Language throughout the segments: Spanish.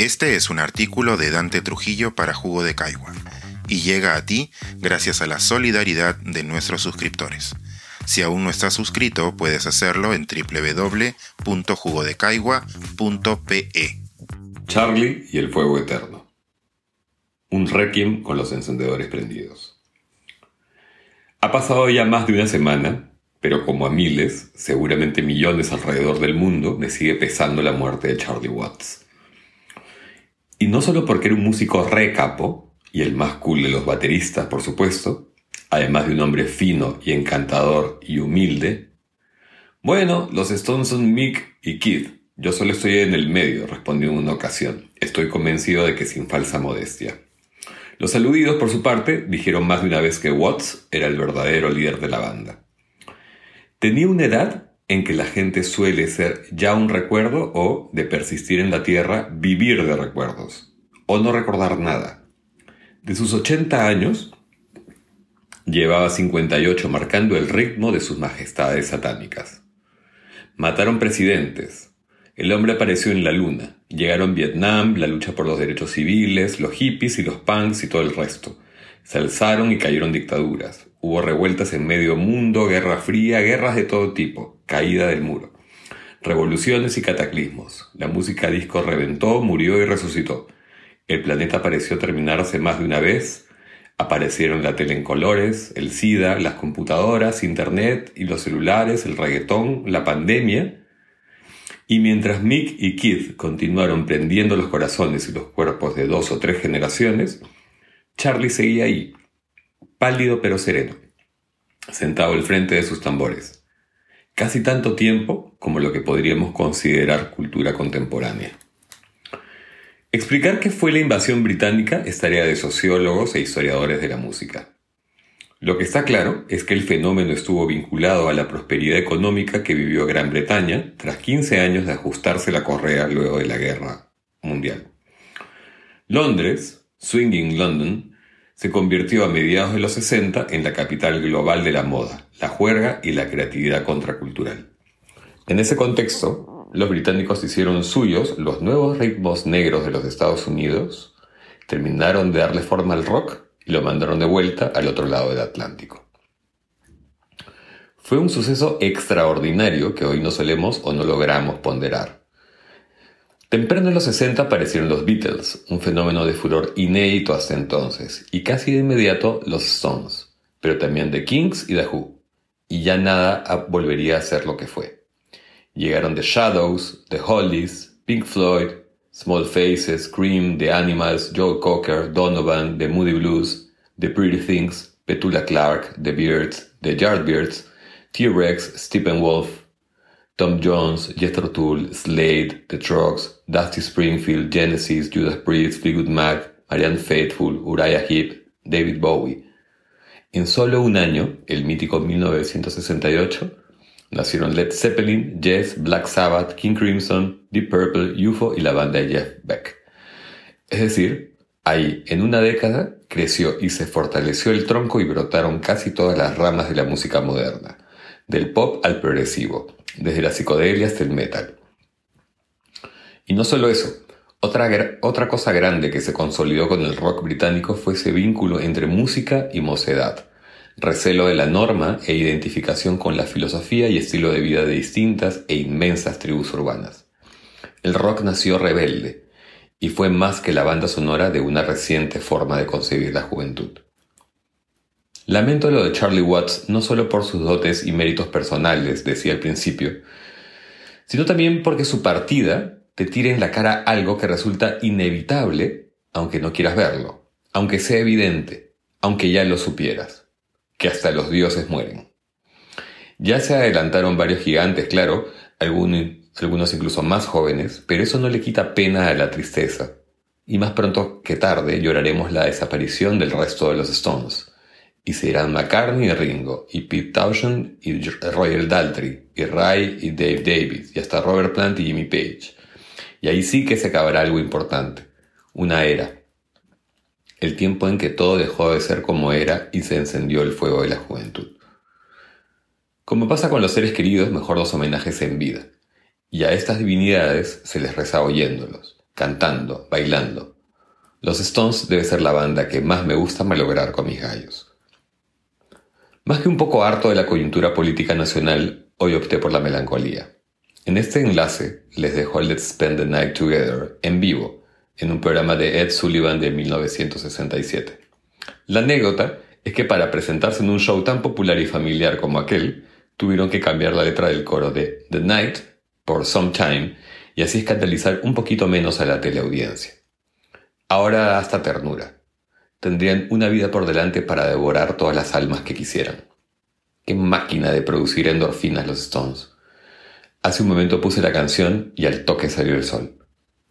Este es un artículo de Dante Trujillo para Jugo de Caigua y llega a ti gracias a la solidaridad de nuestros suscriptores. Si aún no estás suscrito, puedes hacerlo en www.jugodecaigua.pe. Charlie y el fuego eterno. Un requiem con los encendedores prendidos. Ha pasado ya más de una semana, pero como a miles, seguramente millones alrededor del mundo, me sigue pesando la muerte de Charlie Watts. Y no solo porque era un músico re capo, y el más cool de los bateristas, por supuesto, además de un hombre fino y encantador y humilde. Bueno, los Stones son Mick y Kid. Yo solo estoy en el medio, respondió en una ocasión. Estoy convencido de que sin falsa modestia. Los aludidos, por su parte, dijeron más de una vez que Watts era el verdadero líder de la banda. Tenía una edad en que la gente suele ser ya un recuerdo o, de persistir en la tierra, vivir de recuerdos, o no recordar nada. De sus 80 años, Llevaba 58 marcando el ritmo de sus majestades satánicas. Mataron presidentes. El hombre apareció en la luna. Llegaron Vietnam, la lucha por los derechos civiles, los hippies y los punks y todo el resto. Se alzaron y cayeron dictaduras. Hubo revueltas en medio mundo, guerra fría, guerras de todo tipo, caída del muro. Revoluciones y cataclismos. La música disco reventó, murió y resucitó. El planeta pareció terminarse más de una vez Aparecieron la tele en colores, el SIDA, las computadoras, Internet y los celulares, el reggaetón, la pandemia. Y mientras Mick y Keith continuaron prendiendo los corazones y los cuerpos de dos o tres generaciones, Charlie seguía ahí, pálido pero sereno, sentado al frente de sus tambores. Casi tanto tiempo como lo que podríamos considerar cultura contemporánea. Explicar qué fue la invasión británica es tarea de sociólogos e historiadores de la música. Lo que está claro es que el fenómeno estuvo vinculado a la prosperidad económica que vivió Gran Bretaña tras 15 años de ajustarse la correa luego de la Guerra Mundial. Londres, Swinging London, se convirtió a mediados de los 60 en la capital global de la moda, la juerga y la creatividad contracultural. En ese contexto, los británicos hicieron suyos los nuevos ritmos negros de los Estados Unidos, terminaron de darle forma al rock y lo mandaron de vuelta al otro lado del Atlántico. Fue un suceso extraordinario que hoy no solemos o no logramos ponderar. Temprano en los 60 aparecieron los Beatles, un fenómeno de furor inédito hasta entonces, y casi de inmediato los Stones, pero también The Kings y The Who, y ya nada volvería a ser lo que fue. Llegaron The Shadows, The Hollies, Pink Floyd, Small Faces, Cream, The Animals, Joe Cocker, Donovan, The Moody Blues, The Pretty Things, Petula Clark, The Beards, The Yardbirds, T-Rex, Steppenwolf, Tom Jones, Jethro Tull, Slade, The Trucks, Dusty Springfield, Genesis, Judas Priest, Fleetwood Mac, Marianne Faithfull, Uriah Heep, David Bowie. En solo un año, el mítico 1968, Nacieron Led Zeppelin, Yes, Black Sabbath, King Crimson, Deep Purple, UFO y la banda de Jeff Beck. Es decir, ahí, en una década, creció y se fortaleció el tronco y brotaron casi todas las ramas de la música moderna, del pop al progresivo, desde la psicodelia hasta el metal. Y no solo eso, otra, otra cosa grande que se consolidó con el rock británico fue ese vínculo entre música y mocedad recelo de la norma e identificación con la filosofía y estilo de vida de distintas e inmensas tribus urbanas. El rock nació rebelde y fue más que la banda sonora de una reciente forma de concebir la juventud. Lamento lo de Charlie Watts no solo por sus dotes y méritos personales, decía al principio, sino también porque su partida te tira en la cara algo que resulta inevitable, aunque no quieras verlo, aunque sea evidente, aunque ya lo supieras que hasta los dioses mueren. Ya se adelantaron varios gigantes, claro, algunos, incluso más jóvenes, pero eso no le quita pena a la tristeza. Y más pronto que tarde lloraremos la desaparición del resto de los Stones. Y serán McCartney y Ringo, y Pete Townshend y Royal Daltrey, y Ray y Dave Davis, y hasta Robert Plant y Jimmy Page. Y ahí sí que se acabará algo importante, una era, el tiempo en que todo dejó de ser como era y se encendió el fuego de la juventud. Como pasa con los seres queridos, mejor los homenajes en vida, y a estas divinidades se les reza oyéndolos, cantando, bailando. Los Stones debe ser la banda que más me gusta malograr con mis gallos. Más que un poco harto de la coyuntura política nacional, hoy opté por la melancolía. En este enlace les dejo Let's Spend the Night Together en vivo, en un programa de Ed Sullivan de 1967. La anécdota es que para presentarse en un show tan popular y familiar como aquel, tuvieron que cambiar la letra del coro de The Night por Some Time y así escandalizar un poquito menos a la teleaudiencia. Ahora hasta ternura. Tendrían una vida por delante para devorar todas las almas que quisieran. Qué máquina de producir endorfinas los Stones. Hace un momento puse la canción y al toque salió el sol.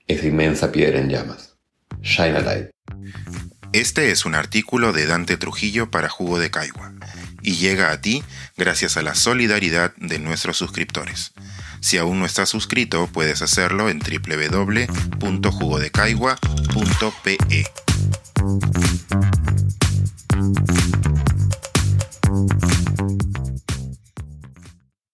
Esa inmensa piedra en llamas. Shine a light. Este es un artículo de Dante Trujillo para Jugo de Caigua y llega a ti gracias a la solidaridad de nuestros suscriptores. Si aún no estás suscrito, puedes hacerlo en www.jugodecaigua.pe.